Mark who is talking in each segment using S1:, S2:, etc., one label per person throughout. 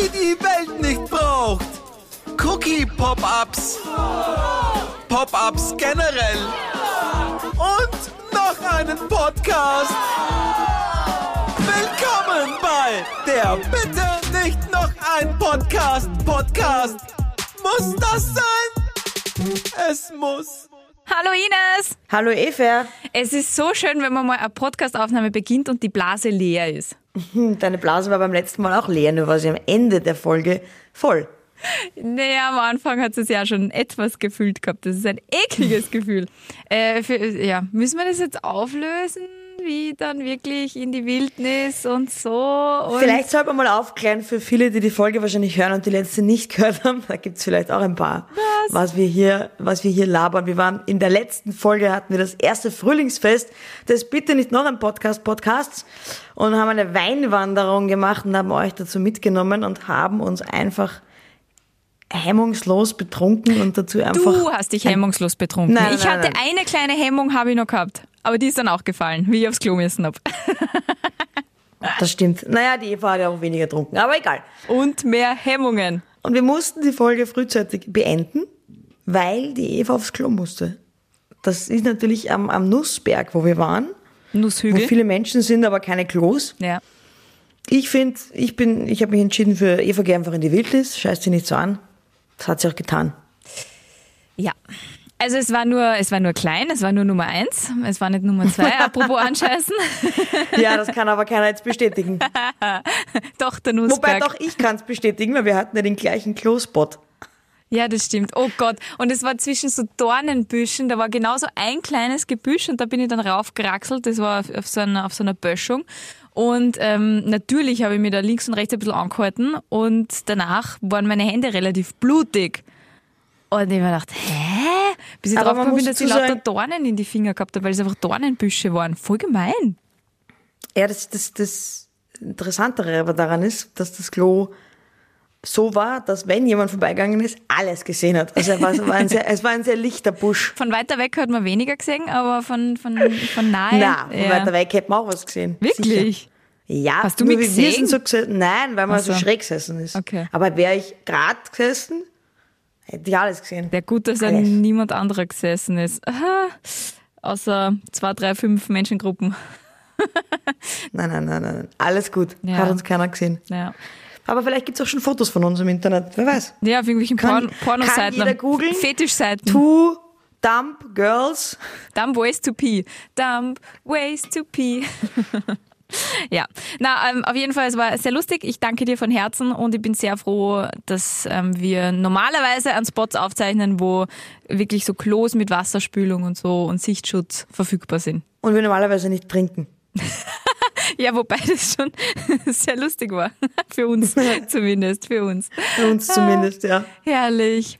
S1: die die Welt nicht braucht. Cookie-Pop-Ups. Pop-Ups generell. Und noch einen Podcast. Willkommen bei der Bitte nicht noch ein Podcast. Podcast. Muss das sein? Es muss.
S2: Hallo Ines!
S3: Hallo Eva.
S2: Es ist so schön, wenn man mal eine Podcastaufnahme beginnt und die Blase leer ist.
S3: Deine Blase war beim letzten Mal auch leer, nur war sie am Ende der Folge voll.
S2: Naja, am Anfang hat es ja schon etwas gefühlt gehabt. Das ist ein ekliges Gefühl. Äh, für, ja, müssen wir das jetzt auflösen? Wie dann wirklich in die Wildnis und so? Und
S3: Vielleicht sollte man mal aufklären für viele, die die Folge wahrscheinlich hören und die letzte nicht gehört haben. Da gibt's vielleicht auch ein paar, was? wir hier, was wir hier labern. Wir waren in der letzten Folge hatten wir das erste Frühlingsfest des Bitte nicht noch ein Podcast Podcasts und haben eine Weinwanderung gemacht und haben euch dazu mitgenommen und haben uns einfach hemmungslos betrunken und dazu einfach
S2: Du hast dich hemmungslos betrunken.
S3: Nein,
S2: ich
S3: nein,
S2: hatte
S3: nein.
S2: eine kleine Hemmung, habe ich noch gehabt. Aber die ist dann auch gefallen, wie ich aufs Klo müssen hab.
S3: Das stimmt. Naja, die Eva hat ja auch weniger getrunken, aber egal.
S2: Und mehr Hemmungen.
S3: Und wir mussten die Folge frühzeitig beenden, weil die Eva aufs Klo musste. Das ist natürlich am, am Nussberg, wo wir waren, wo
S2: Nusshügel.
S3: viele Menschen sind, aber keine Klos.
S2: Ja.
S3: Ich finde, ich bin, ich habe mich entschieden für Eva, geh einfach in die Wildnis, scheiß sie nicht so an. Das hat sie auch getan.
S2: Ja. Also es war nur, es war nur klein, es war nur Nummer eins, es war nicht Nummer zwei, apropos anscheißen.
S3: Ja, das kann aber keiner jetzt bestätigen.
S2: Doch, der
S3: Wobei
S2: Nussberg.
S3: doch ich kann es bestätigen, weil wir hatten ja den gleichen Klospot.
S2: Ja, das stimmt. Oh Gott. Und es war zwischen so Dornenbüschen, da war genauso ein kleines Gebüsch und da bin ich dann raufgeraxelt. Das war auf, auf, so, einer, auf so einer Böschung. Und ähm, natürlich habe ich mir da links und rechts ein bisschen angehalten und danach waren meine Hände relativ blutig. Und ich habe mir gedacht, hä? Bis ich
S3: Aber
S2: drauf bin, dass ich lauter Dornen in die Finger gehabt habe, weil es einfach Dornenbüsche waren. Voll gemein.
S3: Ja, das, das, das Interessantere aber daran ist, dass das Klo so war, dass wenn jemand vorbeigegangen ist, alles gesehen hat. Also es war, es war, ein, sehr, es war ein sehr lichter Busch.
S2: Von weiter weg hat man weniger gesehen, aber von, von, von nahe.
S3: Na, von
S2: ja.
S3: weiter weg hätte man auch was gesehen.
S2: Wirklich?
S3: Sicher. Ja,
S2: Hast du mich gesehen?
S3: sind so gesessen. Nein, weil man
S2: Ach so.
S3: so schräg gesessen ist.
S2: Okay.
S3: Aber wäre ich gerade gesessen, hätte ich alles gesehen.
S2: Ja, gut, dass da
S3: Alles.
S2: niemand anderer gesessen ist. Aha. Außer zwei, drei, fünf Menschengruppen.
S3: Nein, nein, nein, nein. Alles gut.
S2: Ja.
S3: Hat uns keiner gesehen.
S2: Ja,
S3: Aber vielleicht gibt's auch schon Fotos von uns im Internet. Wer weiß.
S2: ja auf irgendwelchen
S3: Kann-
S2: Porn Pornoseiten.
S3: kann jeder googeln?
S2: Fetischseiten.
S3: Two Dump Girls.
S2: Dumb ways to pee. Dumb ways to pee. ja, na, ähm, auf jeden Fall, es war sehr lustig. Ich danke dir von Herzen und ich bin sehr froh, dass ähm, wir normalerweise an Spots aufzeichnen, wo wirklich so Klos mit Wasserspülung und so und Sichtschutz verfügbar sind.
S3: Und wir normalerweise nicht trinken.
S2: Ja, wobei das schon sehr lustig war. Für uns zumindest, für uns.
S3: Für uns zumindest, ja.
S2: Herrlich.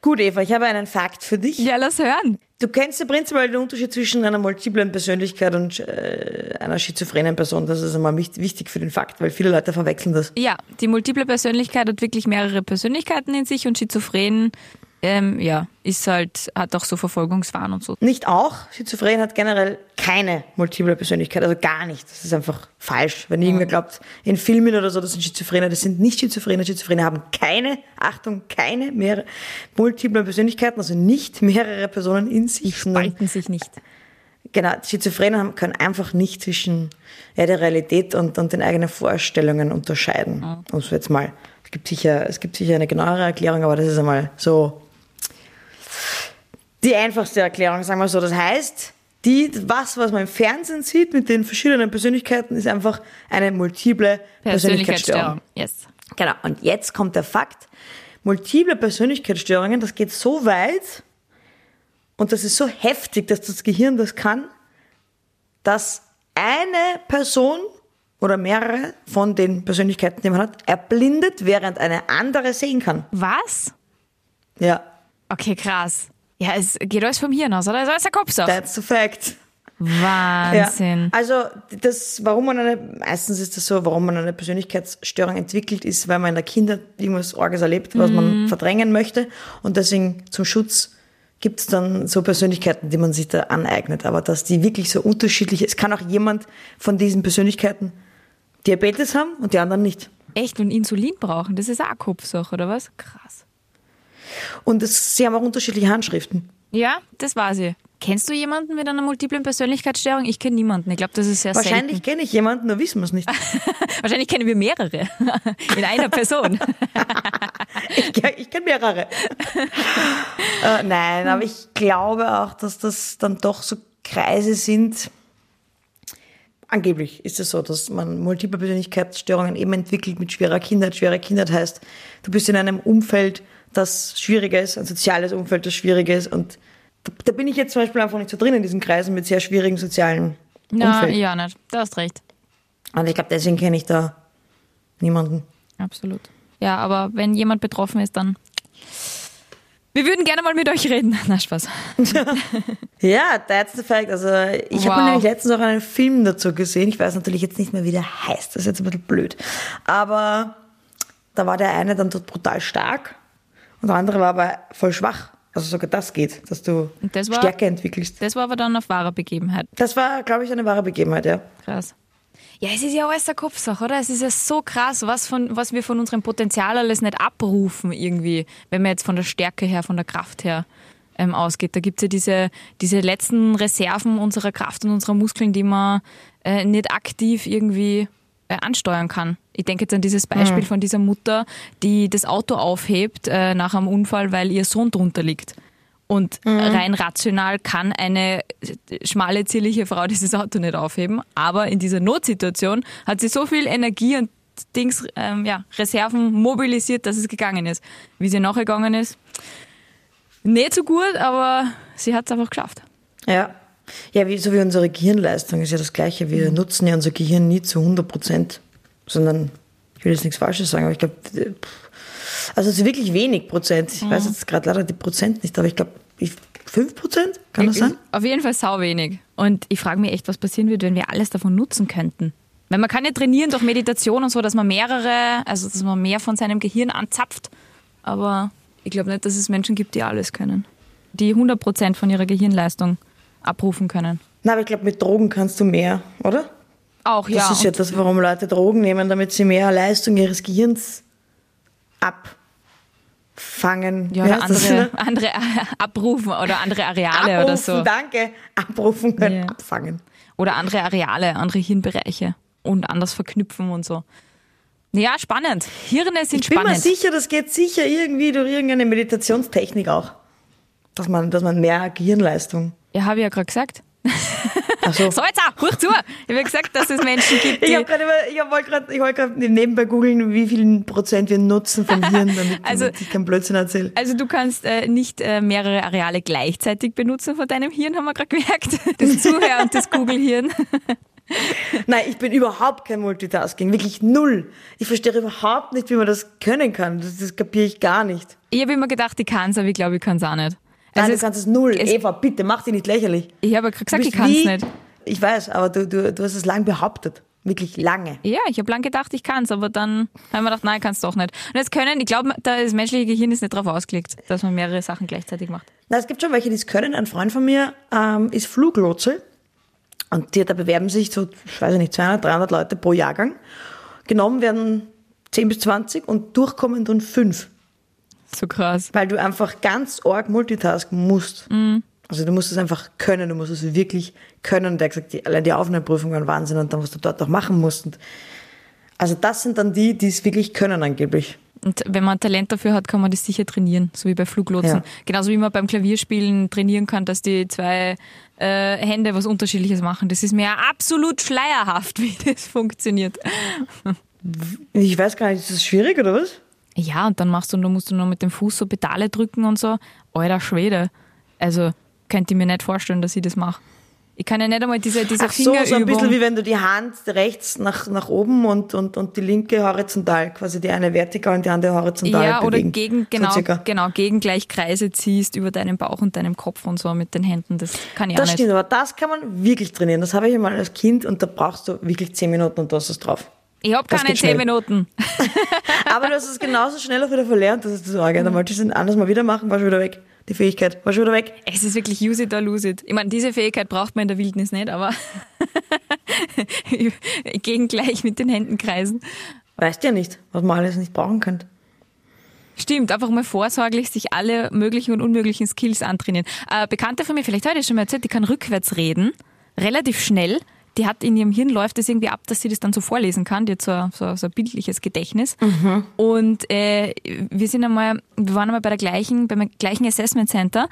S3: Gut, Eva, ich habe einen Fakt für dich.
S2: Ja, lass hören.
S3: Du kennst ja prinzipiell den Unterschied zwischen einer multiplen Persönlichkeit und äh, einer schizophrenen Person. Das ist einmal wichtig für den Fakt, weil viele Leute verwechseln das.
S2: Ja, die multiple Persönlichkeit hat wirklich mehrere Persönlichkeiten in sich und Schizophren, ähm, ja, ist halt, hat auch so Verfolgungswahn und so.
S3: Nicht auch. Schizophren hat generell keine multiple Persönlichkeit, also gar nicht. Das ist einfach falsch. Wenn irgendwer glaubt, in Filmen oder so, das sind Schizophrene, das sind nicht Schizophrene. Schizophrene haben keine, Achtung, keine mehrere multiple Persönlichkeiten, also nicht mehrere Personen in sich. sondern
S2: Spalten sich nicht.
S3: Genau, Schizophrene haben- können einfach nicht zwischen ja, der Realität und, und den eigenen Vorstellungen unterscheiden. Also jetzt mal, es gibt sicher, es gibt sicher eine genauere Erklärung, aber das ist einmal so die einfachste Erklärung, sagen wir so. Das heißt, die, was, was man im Fernsehen sieht mit den verschiedenen Persönlichkeiten, ist einfach eine multiple Persönlichkeitsstörung.
S2: Yes.
S3: Genau. Und jetzt kommt der Fakt. Multiple Persönlichkeitsstörungen, das geht so weit und das ist so heftig, dass das Gehirn das kann, dass eine Person oder mehrere von den Persönlichkeiten, die man hat, erblindet, während eine andere sehen kann.
S2: Was?
S3: Ja,
S2: Okay, krass. Ja, es geht alles vom Hirn aus, oder? Also ist der Kopf so.
S3: that's the fact.
S2: Wahnsinn.
S3: Ja. Also das, warum man eine, meistens ist das so, warum man eine Persönlichkeitsstörung entwickelt, ist, weil man in der Kindheit irgendwas Orges erlebt, was
S2: Mhm.
S3: man verdrängen möchte und deswegen zum Schutz gibt es dann so Persönlichkeiten, die man sich da aneignet. Aber dass die wirklich so unterschiedlich, es kann auch jemand von diesen Persönlichkeiten Diabetes haben und die anderen nicht.
S2: Echt? Und Insulin brauchen? Das ist auch Kopfsache, oder was? Krass.
S3: Und es, sie haben auch unterschiedliche Handschriften.
S2: Ja, das war sie. Kennst du jemanden mit einer multiplen Persönlichkeitsstörung? Ich kenne niemanden. Ich glaube, das ist sehr
S3: Wahrscheinlich kenne ich jemanden, nur wissen wir es nicht.
S2: Wahrscheinlich kennen wir mehrere in einer Person.
S3: ich ich kenne mehrere. äh, nein, aber ich glaube auch, dass das dann doch so Kreise sind. Angeblich ist es so, dass man multiple Persönlichkeitsstörungen eben entwickelt mit schwerer Kindheit. Schwere Kindheit heißt, du bist in einem Umfeld, das schwieriger ist, ein soziales Umfeld, das schwieriger ist. Und da, da bin ich jetzt zum Beispiel einfach nicht so drin in diesen Kreisen mit sehr schwierigen sozialen
S2: Na,
S3: Umfeld.
S2: ja, nicht. Du hast recht.
S3: Und ich glaube, deswegen kenne ich da niemanden.
S2: Absolut. Ja, aber wenn jemand betroffen ist, dann. Wir würden gerne mal mit euch reden. Na, Spaß.
S3: Ja, that's the fact. Also ich habe
S2: Wow.
S3: nämlich letztens auch einen Film dazu gesehen. Ich weiß natürlich jetzt nicht mehr, wie der heißt. Das ist jetzt ein bisschen blöd. Aber da war der eine dann dort brutal stark und der andere war aber voll schwach. Also sogar das geht, dass du
S2: das war-
S3: Stärke entwickelst.
S2: Das war aber dann auf wahrer Begebenheit.
S3: Das war, glaube ich, eine wahre Begebenheit, ja.
S2: Krass. Ja, es ist ja alles eine Kopfsache, oder? Es ist ja so krass, was, von, was wir von unserem Potenzial alles nicht abrufen irgendwie, wenn man jetzt von der Stärke her, von der Kraft her ähm, ausgeht. Da gibt es ja diese, diese letzten Reserven unserer Kraft und unserer Muskeln, die man äh, nicht aktiv irgendwie ansteuern kann. Ich denke jetzt an dieses Beispiel von dieser Mutter, die das Auto aufhebt äh, nach einem Unfall, weil ihr Sohn drunter liegt. Und rein rational kann eine schmale, zierliche Frau dieses Auto nicht aufheben. Aber in dieser Notsituation hat sie so viel Energie und Dings, ähm, ja, Reserven mobilisiert, dass es gegangen ist. Wie sie nachgegangen ist, nicht so gut, aber sie hat es einfach geschafft.
S3: Ja. Ja, wie, so wie unsere Gehirnleistung ist ja das Gleiche. Wir
S2: Mhm.
S3: nutzen ja unser Gehirn nie zu 100 Prozent, sondern, ich will jetzt nichts Falsches sagen, aber ich glaube, also es ist wirklich wenig Prozent. Ich
S2: Mhm.
S3: weiß jetzt gerade leider die Prozent nicht, aber ich glaube, 5 Prozent? Kann das sein?
S2: Auf jeden Fall sau wenig. Und ich frage mich echt, was passieren würde, wenn wir alles davon nutzen könnten. Weil man kann ja trainieren durch Meditation und so, dass man mehrere, also dass man mehr von seinem Gehirn anzapft. Aber ich glaube nicht, dass es Menschen gibt, die alles können. Die 100% von ihrer Gehirnleistung abrufen können.
S3: Na, aber ich glaube, mit Drogen kannst du mehr, oder?
S2: Auch,
S3: Das
S2: ja.
S3: ist ja das, warum Leute Drogen nehmen, damit sie mehr Leistung ihres Gehirns abfangen.
S2: ja, oder
S3: das?
S2: andere, andere abrufen oder andere Areale
S3: Abrufen,
S2: oder so.
S3: danke. Abrufen können,
S2: Ja.
S3: abfangen.
S2: Oder andere Areale, andere Hirnbereiche und anders verknüpfen und so. Ja, spannend. Hirne sind
S3: Ich bin mir
S2: spannend.
S3: sicher, das geht sicher irgendwie durch irgendeine Meditationstechnik auch. Dass man, dass man mehr Gehirnleistung.
S2: Ja, habe ich ja gerade gesagt.
S3: Ach so.
S2: So, jetzt auch, huch zu. Ich habe ja gesagt, dass es Menschen gibt,
S3: Ich
S2: die.
S3: habe gerade ich wollte gerade ich wollte gerade nebenbei googeln, wie viel Prozent wir nutzen vom Hirn, damit,
S2: Also-
S3: ich keinen Blödsinn erzähle.
S2: Also du kannst äh, nicht äh, mehrere Areale gleichzeitig benutzen von deinem Hirn, haben wir gerade gemerkt. Das Zuhör- und das Google-Hirn.
S3: Nein, ich bin überhaupt kein Multitasking, wirklich null. Ich verstehe überhaupt nicht, wie man das können kann. Das, das kapiere ich gar nicht.
S2: Ich habe immer gedacht, ich kann es, aber ich glaube, ich kann es auch nicht.
S3: Nein,
S2: Also
S3: du kannst es null.
S2: es-
S3: Eva, bitte, mach dich nicht lächerlich.
S2: ich habe ja gerade gesagt, ich kann es nicht.
S3: Ich weiß, aber du, du, du hast es lang behauptet. Wirklich lange.
S2: Ja, ich habe lang gedacht, ich kann es, aber dann habe ich mir gedacht, nein, ich kann es doch nicht. Und jetzt können, ich glaube, das menschliche Gehirn ist nicht darauf ausgelegt, dass man mehrere Sachen gleichzeitig macht.
S3: Na, es gibt schon welche, die es können. Ein Freund von mir ähm, ist Fluglotse. Und die, da bewerben sich so, ich weiß nicht, 200, 300 Leute pro Jahrgang. Genommen werden 10 bis 20 und durchkommen dann 5.
S2: So krass.
S3: Weil du einfach ganz arg multitasken musst. Also du musst es einfach können, du musst es wirklich können. Der hat gesagt, die, allein die Aufnahmeprüfung war Wahnsinn und dann, was du dort auch machen musst. Und also das sind dann die, die es wirklich können angeblich.
S2: Und wenn man Talent dafür hat, kann man das sicher trainieren, so wie bei Fluglotsen.
S3: Ja.
S2: Genauso wie man beim Klavierspielen trainieren kann, dass die zwei äh, Hände was Unterschiedliches machen. Das ist mir ja absolut schleierhaft, wie das funktioniert.
S3: Ich weiß gar nicht, ist das schwierig oder was?
S2: Ja, und dann machst du, dann musst du noch mit dem Fuß so Pedale drücken und so. Alter Schwede. Also, könnte ich mir nicht vorstellen, dass ich das mache. Ich kann ja nicht einmal diese, diese
S3: Ach so, so ein
S2: Fingerübung.
S3: bisschen wie wenn du die Hand rechts nach, nach oben und, und, und die linke horizontal, quasi die eine vertikal und die andere horizontal
S2: ja, oder
S3: bewegen.
S2: gegen, genau,
S3: So
S2: genau, gegen gleich Kreise ziehst über deinen Bauch und deinem Kopf und so mit den Händen. Das kann ich
S3: Das
S2: auch nicht.
S3: stimmt, aber das kann man wirklich trainieren. Das habe ich einmal als Kind und da brauchst du wirklich zehn Minuten und du hast es drauf.
S2: Ich habe keine zehn. Minuten.
S3: Aber du hast es genauso schnell auch wieder verlernt, das ist das Arge. Dann wolltest du es anders mal wieder machen, war schon wieder weg. Die Fähigkeit war schon wieder weg.
S2: Es ist wirklich use it or lose it. Ich meine, diese Fähigkeit braucht man in der Wildnis nicht, aber gegen gleich mit den Händen kreisen.
S3: Weißt ja nicht, was man alles nicht brauchen könnte.
S2: Stimmt, einfach mal vorsorglich sich alle möglichen und unmöglichen Skills antrainieren. Bekannte von mir, vielleicht heute schon mal erzählt, die kann rückwärts reden, relativ schnell. Die hat in ihrem Hirn läuft das irgendwie ab, dass sie das dann so vorlesen kann. Die hat so, so, so ein bildliches Gedächtnis. Und äh, wir sind einmal, wir waren einmal bei der gleichen, beim gleichen Assessment Center.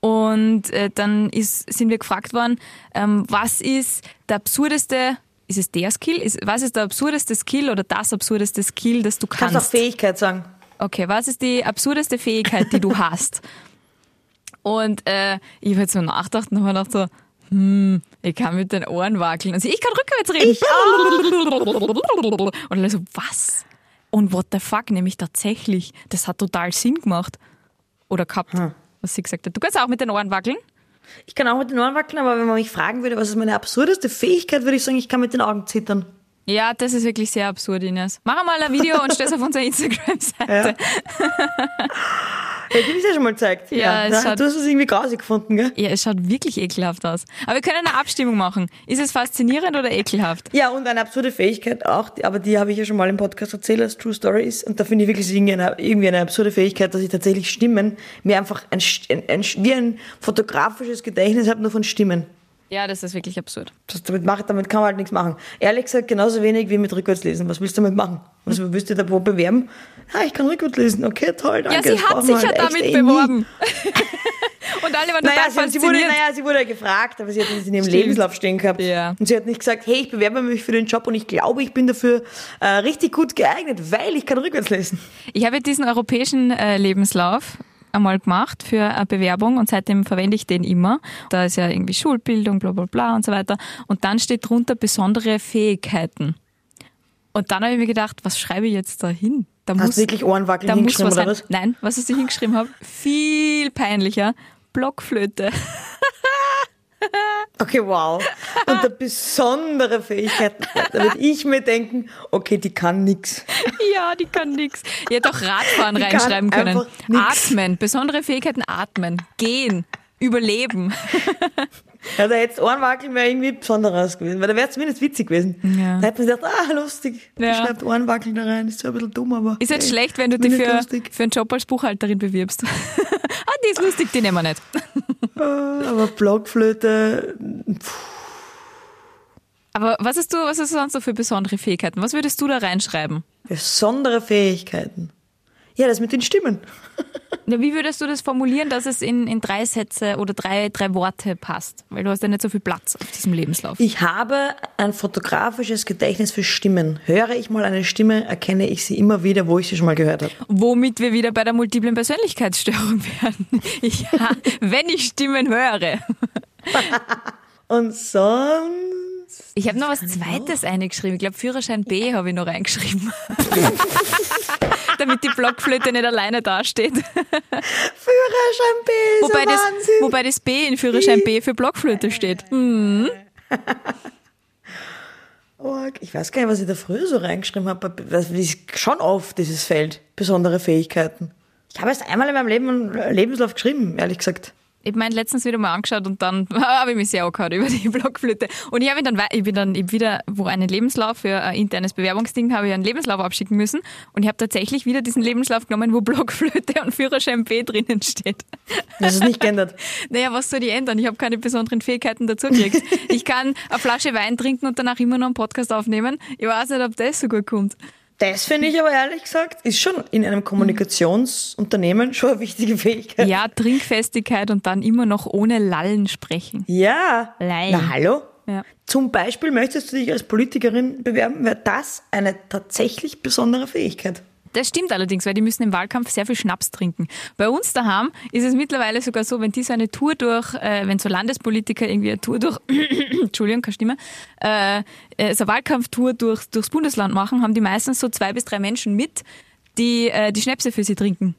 S2: Und äh, dann ist, sind wir gefragt worden, ähm, was ist der absurdeste, ist es der Skill? Ist, was ist der absurdeste Skill oder das absurdeste Skill, das du
S3: Kannst auch
S2: kannst?
S3: Fähigkeit sagen.
S2: Okay, was ist die absurdeste Fähigkeit, die du hast? Und äh, ich habe jetzt so nachgedacht und habe gedacht so, hm, ich kann mit den Ohren wackeln. Und sie, ich kann rückwärts reden. Und alle so, was? Und what the fuck, nämlich tatsächlich, das hat total Sinn gemacht. Oder gehabt, was sie gesagt hat. Du kannst auch mit den Ohren wackeln?
S3: Ich kann auch mit den Ohren wackeln, aber wenn man mich fragen würde, was ist meine absurdeste Fähigkeit, würde ich sagen, ich kann mit den Augen zittern.
S2: Ja, das ist wirklich sehr absurd, Ines. Mach mal ein Video und stell es auf unsere Instagram-Seite.
S3: Hätte ich das ja schon mal gezeigt.
S2: Ja, es
S3: Na,
S2: hat-
S3: du hast es irgendwie grausig gefunden, gell?
S2: Ja, es schaut wirklich ekelhaft aus. Aber wir können eine Abstimmung machen. Ist es faszinierend oder ekelhaft?
S3: Ja, und eine absurde Fähigkeit auch, aber die habe ich ja schon mal im Podcast erzählt, als True Story ist. Und da finde ich wirklich irgendwie eine, irgendwie eine absurde Fähigkeit, dass ich tatsächlich Stimmen, mir einfach ein, ein, ein, wie ein fotografisches Gedächtnis habe, nur von Stimmen.
S2: Ja, das ist wirklich absurd.
S3: Das, damit, macht, damit kann man halt nichts machen. Ehrlich gesagt, genauso wenig wie mit Rückwärtslesen. Was willst du damit machen? Was willst du da wo bewerben? Ja, ich kann rückwärts lesen. Okay, toll, danke.
S2: Ja, sie
S3: das
S2: hat sich ja
S3: halt
S2: damit
S3: eh
S2: beworben. Und alle waren
S3: Naja
S2: total
S3: sie, sie, wurde, naja, sie wurde ja gefragt, aber sie hat es in ihrem
S2: Stimmt.
S3: Lebenslauf stehen gehabt.
S2: Ja.
S3: Und sie hat nicht gesagt, hey, ich bewerbe mich für den Job und ich glaube, ich bin dafür äh, richtig gut geeignet, weil ich kann rückwärts lesen.
S2: Ich habe diesen europäischen äh, Lebenslauf einmal gemacht für eine Bewerbung und seitdem verwende ich den immer. Da ist ja irgendwie Schulbildung, bla bla bla und so weiter. Und dann steht drunter besondere Fähigkeiten. Und dann habe ich mir gedacht, was schreibe ich jetzt da hin? Da
S3: Hast
S2: muss,
S3: du wirklich Ohrenwackeln
S2: da muss
S3: hingeschrieben,
S2: was
S3: oder was?
S2: Nein, was ich hingeschrieben habe, viel peinlicher. Blockflöte.
S3: Okay, wow. Und eine besondere Fähigkeit. Da würde ich mir denken, okay, die kann nix.
S2: Ja, die kann nix. Ich hätte auch Radfahren
S3: Die
S2: reinschreiben können. Atmen, besondere Fähigkeiten atmen, gehen, überleben.
S3: Ja, da jetzt Ohrenwackeln wäre irgendwie besonderes gewesen, weil da wäre zumindest witzig gewesen.
S2: Ja.
S3: Da hätte man gedacht, ah, lustig.
S2: Ja.
S3: Schreibt Ohrenwackeln da rein, ist zwar ein bisschen dumm, aber.
S2: Ist jetzt
S3: hey,
S2: schlecht, wenn du dich für,
S3: lustig.
S2: für einen Job als Buchhalterin bewirbst. ah, die ist lustig, die nehmen wir nicht.
S3: Ah, Aber Blockflöte,
S2: Aber was hast du, was hast du sonst so für besondere Fähigkeiten? Was würdest du da reinschreiben?
S3: besondere Fähigkeiten. Ja, das mit den Stimmen.
S2: Ja, Wie würdest du das formulieren, dass es in, in drei Sätze oder drei, drei Worte passt? Weil du hast ja nicht so viel Platz auf diesem Lebenslauf.
S3: Ich habe ein fotografisches Gedächtnis für Stimmen. Höre ich mal eine Stimme, erkenne ich sie immer wieder, wo ich sie schon mal gehört habe.
S2: Womit wir wieder bei der multiplen Persönlichkeitsstörung werden. Ja, wenn ich Stimmen höre.
S3: Und sonst.
S2: Ich habe noch was Zweites eingeschrieben. Ich glaube, Führerschein B habe ich noch reingeschrieben. Damit die Blockflöte nicht alleine dasteht.
S3: Führerschein B ist
S2: Wobei das,
S3: Wahnsinn.
S2: wobei das B in Führerschein B für Blockflöte steht. Hm.
S3: Oh, ich weiß gar nicht, was ich da früher so reingeschrieben habe. Das ist schon oft, dieses Feld. Besondere Fähigkeiten. Ich habe erst einmal in meinem Leben einen Lebenslauf geschrieben, ehrlich gesagt.
S2: Ich habe meinen letztens wieder mal angeschaut und dann habe ich mich sehr angehört über die Blockflöte. Und ich habe ihn dann, ich bin dann eben wieder, wo einen Lebenslauf für ein internes Bewerbungsding habe ich einen Lebenslauf abschicken müssen. Und ich habe tatsächlich wieder diesen Lebenslauf genommen, wo Blockflöte und Führerschein B drinnen steht.
S3: Das ist nicht geändert.
S2: Naja, was soll ich ändern? Ich habe keine besonderen Fähigkeiten dazu gekriegt. Ich kann eine Flasche Wein trinken und danach immer noch einen Podcast aufnehmen. Ich weiß nicht, ob das so gut kommt.
S3: Das finde ich aber ehrlich gesagt, ist schon in einem Kommunikationsunternehmen schon eine wichtige Fähigkeit.
S2: Ja, Trinkfestigkeit und dann immer noch ohne Lallen sprechen.
S3: Ja.
S2: Nein.
S3: Na hallo?
S2: Ja.
S3: Zum Beispiel möchtest du dich als Politikerin bewerben, wäre das eine tatsächlich besondere Fähigkeit.
S2: Das stimmt allerdings, weil die müssen im Wahlkampf sehr viel Schnaps trinken. Bei uns daheim ist es mittlerweile sogar so, wenn die so eine Tour durch, äh, wenn so Landespolitiker irgendwie eine Tour durch, Entschuldigung, keine Stimme, äh, äh, so eine Wahlkampftour durch, durchs Bundesland machen, haben die meistens so zwei bis drei Menschen mit, die äh, die Schnäpse für sie trinken.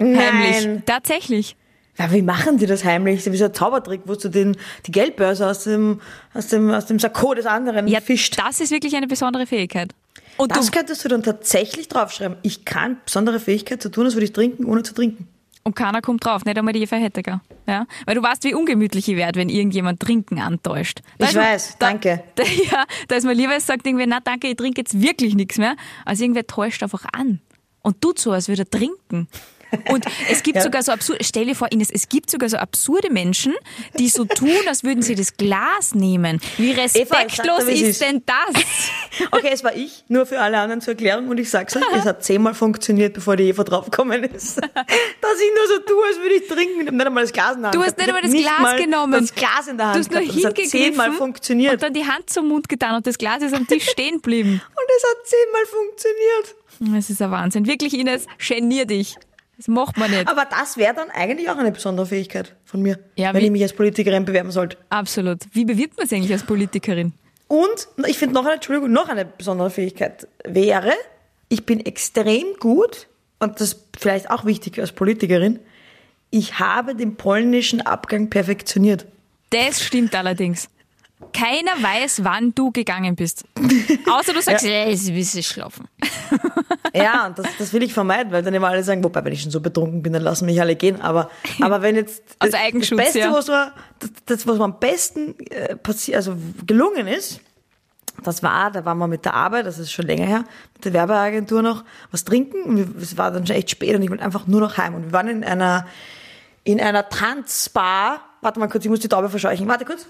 S2: Heimlich.
S3: Nein.
S2: Tatsächlich.
S3: Ja, wie machen die das heimlich? Das ist wie so ein Zaubertrick, wo du den, die Geldbörse aus dem, aus dem, aus dem Sakko des anderen
S2: Ja,
S3: fischt.
S2: das ist wirklich eine besondere Fähigkeit. Und
S3: Das
S2: du,
S3: könntest du dann tatsächlich draufschreiben. Ich kann besondere Fähigkeit zu tun, als würde ich trinken, ohne zu trinken.
S2: Und keiner kommt drauf, nicht einmal die Eva Hetteger. Ja? Weil du weißt, wie ungemütlich ich werde, wenn irgendjemand Trinken antäuscht. Da
S3: Ich weiß,
S2: da,
S3: danke.
S2: Da, ja, da ist mir lieber, es sagt irgendwie, na danke, ich trinke jetzt wirklich nichts mehr, als irgendwer täuscht einfach an und tut so, als würde er trinken. Und es gibt
S3: Ja.
S2: sogar so absurde, stell dir vor, Ines, es gibt sogar so absurde Menschen, die so tun, als würden sie das Glas nehmen. Wie
S3: Eva,
S2: respektlos
S3: es
S2: ist
S3: ist.
S2: denn das?
S3: Okay, es war ich, nur für alle anderen zur Erklärung und ich sag's euch, es hat zehnmal funktioniert, bevor die Eva draufgekommen ist. Dass ich nur so tue, als würde ich trinken. Ich hab nicht einmal das Glas in der Hand.
S2: Du hast nicht
S3: Ich
S2: einmal das Glas genommen.
S3: Das Glas in der
S2: Du
S3: Hand
S2: hast nur
S3: gehabt. Das hat zehnmal
S2: hingegriffen
S3: funktioniert.
S2: und dann die Hand zum Mund getan und das Glas ist am Tisch stehen geblieben.
S3: Und es hat zehnmal funktioniert.
S2: Das ist ein Wahnsinn. Wirklich, Ines, genier dich. Das macht man nicht.
S3: Aber das wäre dann eigentlich auch eine besondere Fähigkeit von mir,
S2: Ja,
S3: wenn ich mich als Politikerin bewerben sollte.
S2: Absolut. Wie bewirbt man sich eigentlich als Politikerin?
S3: Und ich finde noch eine, Entschuldigung, noch eine besondere Fähigkeit wäre, ich bin extrem gut, und das ist vielleicht auch wichtig als Politikerin, ich habe den polnischen Abgang perfektioniert.
S2: Das stimmt allerdings. Keiner weiß, wann du gegangen bist. Außer du sagst, ja. ist ein bisschen schlafen.
S3: Ja, und das, das will ich vermeiden, weil dann immer alle sagen, wobei, wenn ich schon so betrunken bin, dann lassen mich alle gehen. Aber, aber wenn jetzt
S2: Aus
S3: das,
S2: Eigenschutz,
S3: das Beste,
S2: ja.
S3: was, mir, das, das, was mir am besten äh, passiert, also gelungen ist, das war, da waren wir mit der Arbeit, das ist schon länger her, mit der Werbeagentur noch was trinken. Und es war dann schon echt spät und ich wollte einfach nur noch heim. Und wir waren in einer, in einer Tanzbar. Warte mal kurz, ich muss die Taube verscheuchen. Warte kurz.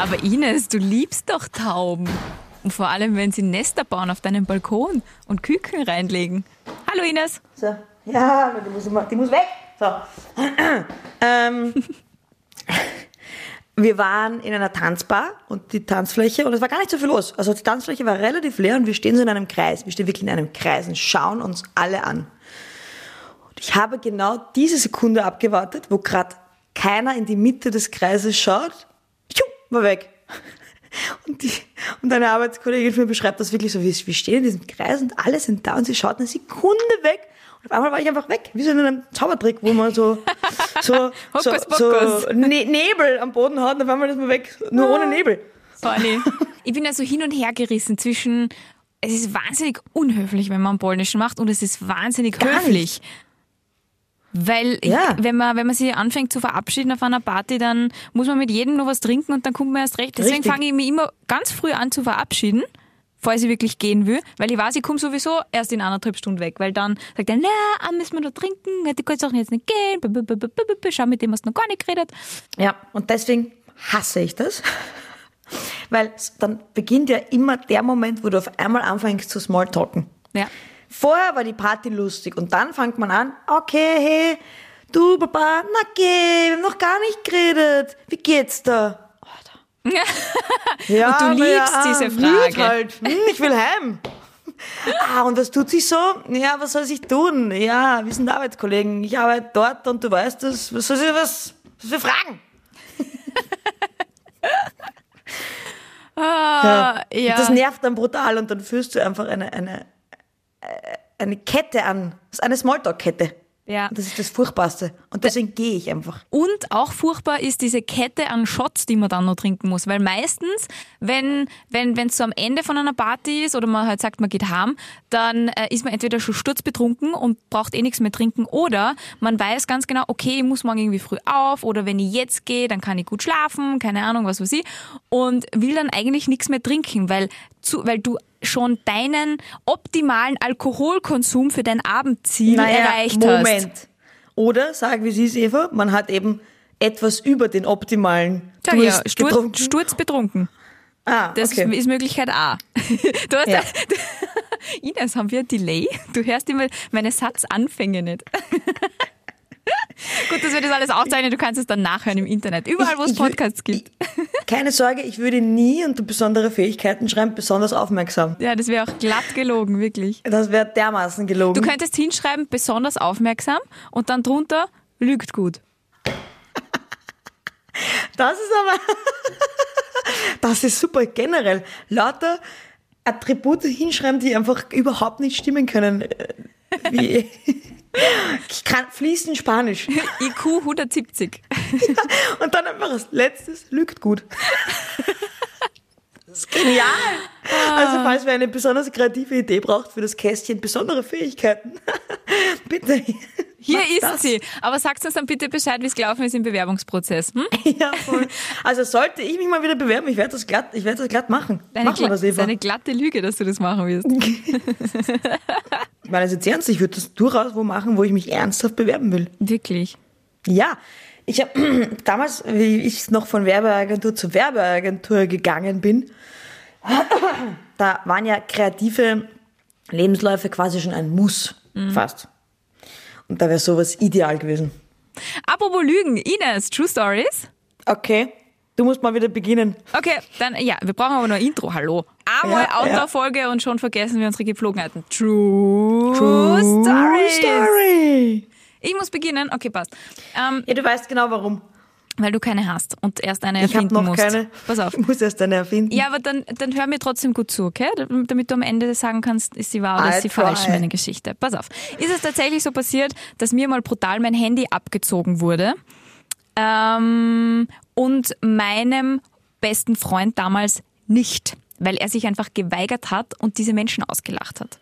S2: Aber Ines, du liebst doch Tauben. Und vor allem, wenn sie Nester bauen auf deinem Balkon und Küken reinlegen. Hallo Ines.
S3: So. Ja, die muss, die muss weg. So. ähm, wir waren in einer Tanzbar und die Tanzfläche, und es war gar nicht so viel los. Also die Tanzfläche war relativ leer und wir stehen so in einem Kreis. Wir stehen wirklich in einem Kreis und schauen uns alle an. Und ich habe genau diese Sekunde abgewartet, wo gerade keiner in die Mitte des Kreises schaut. War weg. Und, die, und eine Arbeitskollegin von mir beschreibt das wirklich so, wie wir stehen in diesem Kreis und alle sind da und sie schaut eine Sekunde weg. Und auf einmal war ich einfach weg, wie so in einem Zaubertrick, wo man so, so, so, so ne Nebel am Boden hat und auf einmal ist man weg, nur ohne Nebel.
S2: Funny. Ich bin also hin und her gerissen zwischen, es ist wahnsinnig unhöflich, wenn man Polnischen macht und es ist wahnsinnig
S3: Gar
S2: höflich. Weil
S3: Ja.
S2: ich, wenn man wenn man sich anfängt zu verabschieden auf einer Party, dann muss man mit jedem noch was trinken und dann kommt man erst recht. Deswegen fange ich mich immer ganz früh an zu verabschieden, falls ich wirklich gehen will, weil ich weiß, ich komme sowieso erst in anderthalb Stunden weg, weil dann sagt er, na, ah, müssen wir noch trinken, du kannst auch jetzt nicht gehen, schau, mit dem hast du noch gar nicht geredet.
S3: Ja, und deswegen hasse ich das. Weil dann beginnt ja immer der Moment, wo du auf einmal anfängst zu smalltalken.
S2: Ja.
S3: Vorher war die Party lustig und dann fängt man an, okay, hey, du Papa, na geh, wir haben noch gar nicht geredet. Wie geht's da? Ja,
S2: Und du liebst
S3: ja,
S2: diese
S3: müd
S2: Frage.
S3: Halt. Hm, ich will heim. Ah, und was tut sich so? Ja, was soll sich tun? Ja, wir sind Arbeitskollegen. Ich arbeite dort und du weißt das. Was soll ich, was, was für Fragen?
S2: Ah, ja.
S3: Das nervt dann brutal und dann führst du einfach eine, eine, eine Kette an. Eine Smalltalk-Kette.
S2: Ja.
S3: Das ist das Furchtbarste. Und deswegen gehe ich einfach.
S2: Und auch furchtbar ist diese Kette an Shots, die man dann noch trinken muss. Weil meistens, wenn wenn wenn es so am Ende von einer Party ist oder man halt sagt, man geht heim, dann äh, ist man entweder schon sturzbetrunken und braucht eh nichts mehr trinken oder man weiß ganz genau, okay, ich muss morgen irgendwie früh auf oder wenn ich jetzt gehe, dann kann ich gut schlafen, keine Ahnung, was weiß ich. Und will dann eigentlich nichts mehr trinken, weil, zu, weil du schon deinen optimalen Alkoholkonsum für dein Abendziel erreicht hast.
S3: Moment. Oder, sag wie sie ist, Eva, man hat eben etwas über den optimalen
S2: Sag ja,
S3: Durst
S2: Stur
S3: getrunken.
S2: sturzbetrunken.
S3: ah,
S2: Das
S3: okay.
S2: ist Möglichkeit A. Du hast
S3: Ja.
S2: Ines, haben wir ein Delay? Du hörst immer meine Satzanfänge nicht. Gut, dass wir das alles aufzeichnen, du kannst es dann nachhören im Internet. Überall, wo es Podcasts gibt.
S3: Keine Sorge, ich würde nie unter besondere Fähigkeiten schreiben, besonders aufmerksam.
S2: Ja, das wäre auch glatt gelogen, wirklich.
S3: Das wäre dermaßen gelogen.
S2: Du könntest hinschreiben, besonders aufmerksam und dann drunter, lügt gut.
S3: Das ist aber, das ist super generell. Lauter Attribute hinschreiben, die einfach überhaupt nicht stimmen können. Äh, Wie, ich kann fließend Spanisch.
S2: IQ 170.
S3: Und dann einfach als letztes, lügt gut. Das ist genial. Also falls wer eine besonders kreative Idee braucht für das Kästchen, besondere Fähigkeiten, bitte.
S2: Hier ist
S3: das.
S2: sie. Aber sagt uns dann bitte Bescheid, wie es gelaufen ist im Bewerbungsprozess. Hm?
S3: Ja, voll. Also sollte ich mich mal wieder bewerben, ich werde das glatt, ich werde das glatt machen.
S2: Deine,
S3: Mach mal
S2: gla-
S3: das, Eva.
S2: deine glatte Lüge, dass du das machen wirst.
S3: Ich meine das jetzt ernst, ich würde das durchaus wo machen, wo ich mich ernsthaft bewerben will.
S2: Wirklich.
S3: Ja, ich habe damals, wie ich noch von Werbeagentur zu Werbeagentur gegangen bin, da waren ja kreative Lebensläufe quasi schon ein Muss, fast. Und da wäre sowas ideal gewesen.
S2: Apropos Lügen, Ines, True Stories?
S3: Okay, du musst mal wieder beginnen.
S2: Okay, dann, ja, wir brauchen aber nur ein Intro, hallo. Einmal
S3: Ja, ja.
S2: Outdoor-Folge und schon vergessen wir unsere Gepflogenheiten. True, Stories.
S3: Story.
S2: Ich muss beginnen, okay, passt. Ähm,
S3: Ja, du weißt genau warum.
S2: Weil du keine hast und erst eine
S3: Ich habe
S2: erfinden
S3: noch
S2: musst.
S3: keine.
S2: Pass auf.
S3: Ich muss erst eine erfinden.
S2: Ja, aber dann, dann hör mir trotzdem gut zu, okay? Damit du am Ende sagen kannst, ist sie wahr oder
S3: I
S2: ist sie falsch,
S3: try.
S2: meine Geschichte. Pass auf. Ist es tatsächlich so passiert, dass mir mal brutal mein Handy abgezogen wurde ähm, und meinem besten Freund damals nicht, weil er sich einfach geweigert hat und diese Menschen ausgelacht hat.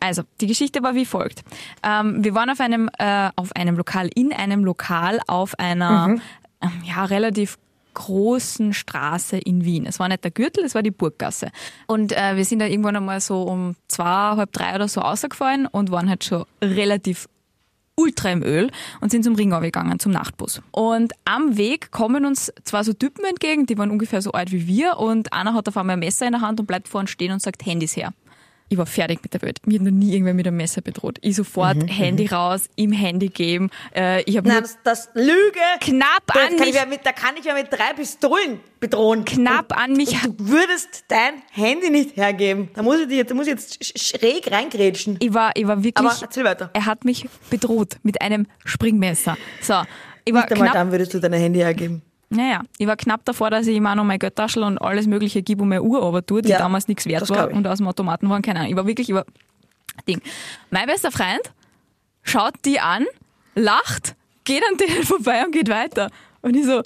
S2: Also, die Geschichte war wie folgt. Ähm, wir waren auf einem, äh, auf einem Lokal, in einem Lokal auf einer
S3: Mhm.
S2: Ähm, ja, relativ großen Straße in Wien. Es war nicht der Gürtel, es war die Burggasse. Und äh, wir sind da irgendwann einmal so um zwei, halb drei oder so rausgefallen und waren halt schon relativ ultra im Öl und sind zum Ringau gegangen, zum Nachtbus. Und am Weg kommen uns zwei so Typen entgegen, die waren ungefähr so alt wie wir und einer hat auf einmal ein Messer in der Hand und bleibt vor uns stehen und sagt Handys her. Ich war fertig mit der Welt. Mir hat noch nie irgendwer mit einem Messer bedroht. Ich sofort Handy raus, ihm Handy geben. Äh, ich habe
S3: Nein, das, das Lüge.
S2: knapp
S3: Da
S2: an
S3: kann, ich
S2: mich,
S3: ja mit, da kann ich ja mit drei Pistolen bedrohen.
S2: knapp an mich
S3: Und du würdest dein Handy nicht hergeben. Da muss ich, dir, da muss ich jetzt sch- schräg reingrätschen.
S2: Ich war, ich war wirklich.
S3: Aber erzähl weiter.
S2: Er hat mich bedroht mit einem Springmesser. So, ich war
S3: Nicht einmal
S2: knapp.
S3: dann würdest du dein Handy hergeben.
S2: Naja, ich war knapp davor, dass ich ihm auch noch mein Göttaschel und alles Mögliche gebe und meine Uhr aber tue, die
S3: Ja,
S2: damals nichts wert war und aus dem Automaten waren, keine Ahnung. Ich war wirklich, ich war Ding. Mein bester Freund schaut die an, lacht, geht an denen vorbei und geht weiter. Und ich so,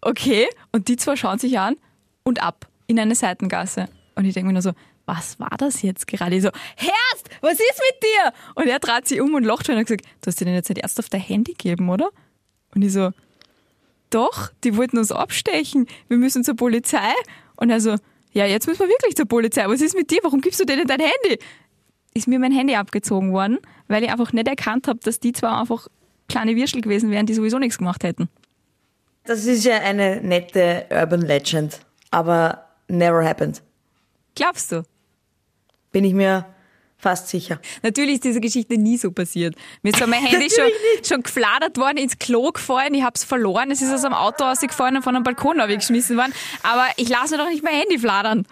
S2: okay. Und die zwei schauen sich an und ab in eine Seitengasse. Und ich denke mir nur so, was war das jetzt gerade? Ich so, Herst, was ist mit dir? Und er trat sich um und lacht schon und hat gesagt, du hast dir denn jetzt nicht erst auf dein Handy gegeben, oder? Und ich so, doch, die wollten uns abstechen. Wir müssen zur Polizei. Und er so, ja, jetzt müssen wir wirklich zur Polizei. Was ist mit dir? Warum gibst du denen dein Handy? Ist mir mein Handy abgezogen worden, weil ich einfach nicht erkannt habe, dass die zwar einfach kleine Würstel gewesen wären, die sowieso nichts gemacht hätten.
S3: Das ist ja eine nette Urban Legend. Aber never happened.
S2: Glaubst du?
S3: Bin ich mir fast sicher.
S2: Natürlich ist diese Geschichte nie so passiert. Mir ist zwar mein Handy schon, schon gefladert worden, ins Klo gefallen, ich hab's verloren, es ist aus dem Auto rausgefallen und von einem Balkon geschmissen worden. Aber ich lasse doch nicht mein Handy fladern,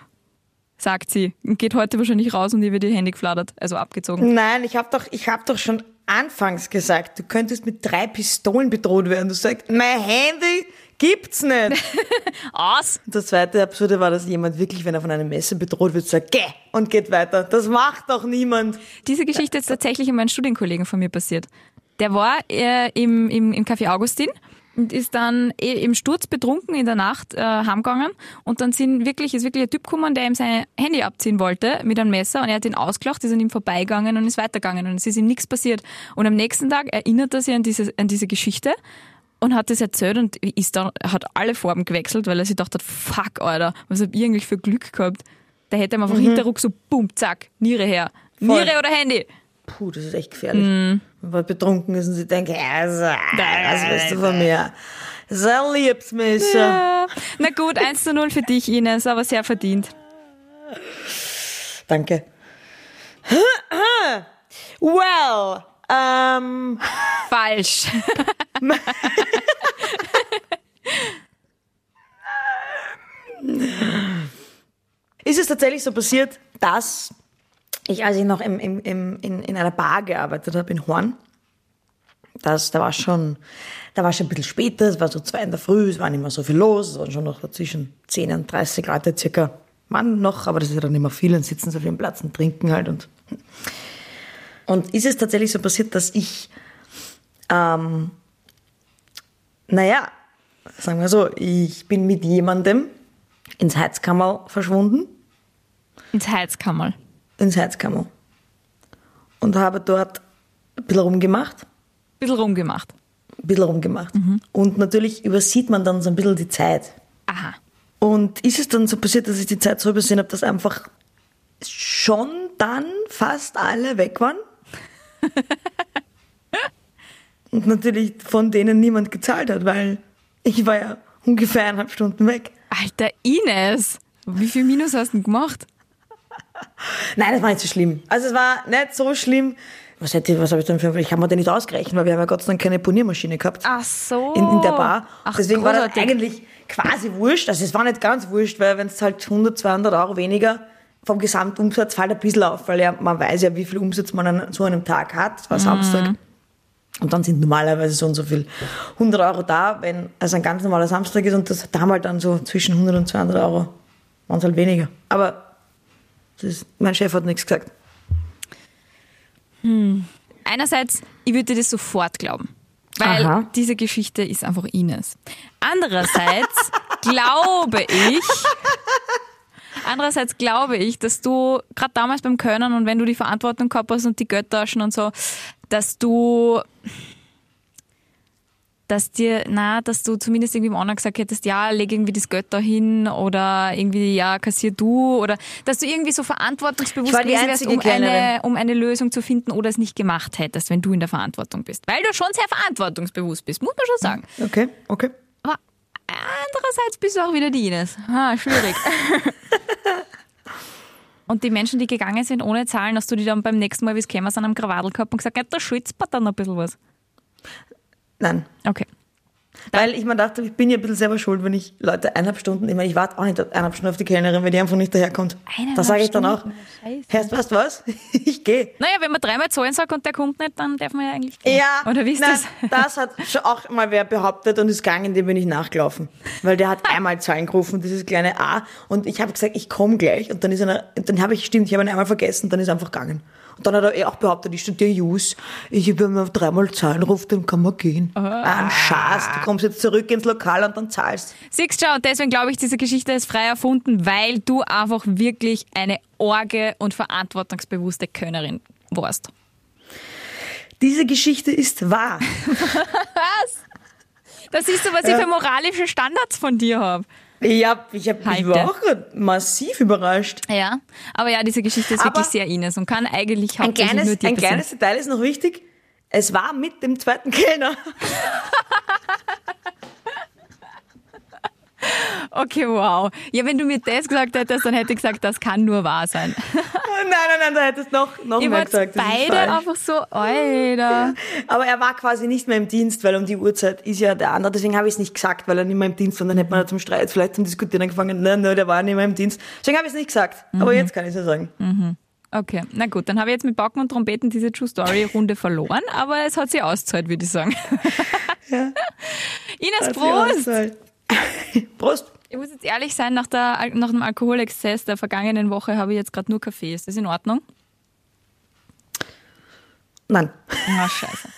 S2: sagt sie. Und geht heute wahrscheinlich raus und ihr wird ihr Handy gefladert, also abgezogen.
S3: Nein, ich habe doch, ich hab doch schon anfangs gesagt, du könntest mit drei Pistolen bedroht werden. Du sagst, mein Handy gibt's nicht.
S2: Aus!
S3: Das zweite Absurde war, dass jemand wirklich, wenn er von einem Messer bedroht wird, sagt, geh und geht weiter. Das macht doch niemand.
S2: Diese Geschichte ist tatsächlich an meinen Studienkollegen von mir passiert. Der war äh, im, im, im Café Augustin und ist dann eh im Sturz betrunken in der Nacht äh, heimgegangen und dann sind wirklich, ist wirklich ein Typ gekommen, der ihm sein Handy abziehen wollte mit einem Messer und er hat ihn ausgelacht, ist an ihm vorbeigegangen und ist weitergegangen und es ist ihm nichts passiert. Und am nächsten Tag erinnert er sich an diese, an diese Geschichte und hat das erzählt und ist dann, hat alle Farben gewechselt, weil er sich gedacht hat, fuck, Alter, was hab ich eigentlich für Glück gehabt? Der hätte ihm einfach hinterruck so, bumm, zack, Niere her.
S3: Voll.
S2: Niere oder Handy?
S3: Puh, das ist echt gefährlich.
S2: Mm.
S3: Wenn man betrunken ist und sie denken, also, was willst du von mir? Ist ein Liebsmesser.
S2: Ja. Na gut, 1 zu 0 für dich, Ines, aber sehr verdient.
S3: Danke. Well, ähm,
S2: Falsch.
S3: ist es tatsächlich so passiert, dass ich, als ich noch im, im, im, in, in einer Bar gearbeitet habe in Horn, das, da war schon, da war schon ein bisschen später, es war so zwei in der Früh, es war nicht mehr so viel los, es waren schon noch zwischen 10 und 30 Leute circa, waren noch, aber das ist ja dann nicht mehr viel, dann sitzen sie auf ihrem Platz und trinken halt und, und ist es tatsächlich so passiert, dass ich, ähm, naja, sagen wir so, ich bin mit jemandem ins Heizkammer verschwunden,
S2: Ins Heizkammer.
S3: ins Heizkammer. Und habe dort ein bisschen rumgemacht,
S2: Bisschen rumgemacht.
S3: ein bisschen rumgemacht. Und natürlich übersieht man dann so ein bisschen die Zeit.
S2: Aha.
S3: Und ist es dann so passiert, dass ich die Zeit so übersehen habe, dass einfach schon dann fast alle weg waren? Und natürlich von denen niemand gezahlt hat, weil ich war ja ungefähr eineinhalb Stunden weg.
S2: Alter Ines, wie viel Minus hast du denn gemacht?
S3: Nein, das war nicht so schlimm. Also es war nicht so schlimm. Was, hätte, was habe ich denn für... Ich habe mir den nicht ausgerechnet, weil wir haben ja Gott sei Dank keine Poniermaschine gehabt.
S2: Ach so.
S3: in, in der Bar.
S2: Ach,
S3: Deswegen war das
S2: großartig.
S3: eigentlich quasi wurscht. Also es war nicht ganz wurscht, weil wenn es halt 100, 200 Euro weniger vom Gesamtumsatz fällt ein bisschen auf, weil ja, man weiß ja, wie viel Umsatz man an so einem Tag hat. Das war Samstag. Und dann sind normalerweise so und so viel 100 Euro da, wenn es ein ganz normaler Samstag ist und das da halt dann so zwischen 100 und 200 Euro waren es halt weniger. Aber das ist, mein Chef hat nichts gesagt.
S2: Einerseits, ich würde dir das sofort glauben. Weil
S3: Aha.
S2: diese Geschichte ist einfach Ines. Andererseits glaube ich, andererseits glaube ich, dass du gerade damals beim Können und wenn du die Verantwortung gehabt hast und die Göttaschen und so, dass du dass dir, na, dass du zumindest irgendwie im anderen gesagt hättest, ja, leg irgendwie das Geld da hin oder irgendwie, ja, kassier du oder dass du irgendwie so verantwortungsbewusst gewesen wärst, um eine, um eine Lösung zu finden oder es nicht gemacht hättest, wenn du in der Verantwortung bist. Weil du schon sehr verantwortungsbewusst bist, muss man schon sagen.
S3: Okay, okay.
S2: Aber andererseits bist du auch wieder die Ines. Ha, schwierig. Und die Menschen, die gegangen sind ohne Zahlen, hast du die dann beim nächsten Mal, wie es käme, an einem Krawattel gehabt und gesagt, ja, da schützt man dann ein bisschen was.
S3: Nein,
S2: Okay.
S3: Weil ich mir dachte, ich bin ja ein bisschen selber schuld, wenn ich Leute eineinhalb Stunden, ich meine, ich warte auch nicht eineinhalb Stunden auf die Kellnerin, wenn die einfach nicht daherkommt.
S2: Eineinhalb
S3: Da sage ich dann auch. Herrst, weißt du was? Ich gehe.
S2: Naja, wenn man dreimal zahlen sagt und der kommt nicht, dann darf man ja eigentlich gehen.
S3: Ja,
S2: Oder wie ist
S3: nein,
S2: das?
S3: das hat schon auch mal wer behauptet und ist gegangen, dem bin ich nachgelaufen. Weil der hat einmal Zahlen gerufen, dieses kleine A. Und ich habe gesagt, ich komme gleich. Und dann ist einer, dann habe ich, stimmt, ich habe ihn einmal vergessen, dann ist er einfach gegangen. Und dann hat er eh auch behauptet, ich studiere Jus. Ich habe mir dreimal Zahlen ruft, dann kann man gehen. Ein Schatz, du kommst jetzt zurück ins Lokal und dann zahlst.
S2: Siehst du, und deswegen glaube ich, diese Geschichte ist frei erfunden, weil du einfach wirklich eine orge und verantwortungsbewusste Könnerin warst.
S3: Diese Geschichte ist wahr.
S2: Da siehst du, was ich für moralische Standards von dir habe.
S3: Ich hab, ich hab mich auch massiv überrascht.
S2: Ja, aber ja, diese Geschichte ist
S3: Aber
S2: wirklich sehr Ines und kann eigentlich
S3: Ein
S2: hauptsächlich nur
S3: kleines,
S2: dir
S3: ein kleines Detail ist noch wichtig. Es war mit dem zweiten Kellner.
S2: Okay, wow. Ja, wenn du mir das gesagt hättest, dann hätte ich gesagt, das kann nur wahr sein.
S3: nein, nein, nein, da hättest du noch, noch
S2: Ihr
S3: mehr gesagt.
S2: beide einfach so, Alter.
S3: Aber er war quasi nicht mehr im Dienst, weil um die Uhrzeit ist ja der andere. Deswegen habe ich es nicht gesagt, weil er nicht mehr im Dienst war. Dann hätte man zum Streit, vielleicht zum Diskutieren angefangen. Nein, nein, der war nicht mehr im Dienst. Deswegen habe ich es nicht gesagt. Aber
S2: Mhm.
S3: jetzt kann ich es ja sagen.
S2: Okay, na gut, dann habe ich jetzt mit Backen und Trompeten diese True Story Runde verloren, aber es hat sie ausgezahlt, würde ich sagen.
S3: Ja.
S2: Ines, Prost!
S3: Prost.
S2: Ich muss jetzt ehrlich sein, nach, der, nach dem Alkoholexzess der vergangenen Woche habe ich jetzt gerade nur Kaffee. Ist das in Ordnung?
S3: Nein.
S2: Na, scheiße.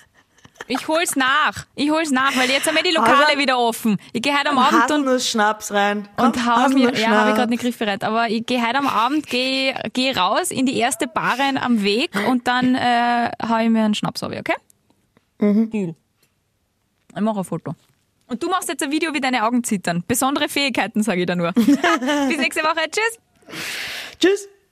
S2: Ich hol's nach. Ich hol's nach, weil jetzt haben wir die Lokale
S3: Also-
S2: wieder offen. Ich gehe heute am Abend und,
S3: Haselnuss-Schnaps rein. Komm,
S2: und hau mir, ja, habe ich gerade nicht griffbereit, aber ich gehe heute am Abend, gehe geh raus in die erste Barin am Weg und dann äh, hau ich mir einen Schnaps auf, okay?
S3: Mhm.
S2: Deal. Ich mache ein Foto. Und du machst jetzt ein Video, wie deine Augen zittern. Besondere Fähigkeiten, sage ich da nur. Bis nächste Woche. Tschüss.
S3: Tschüss.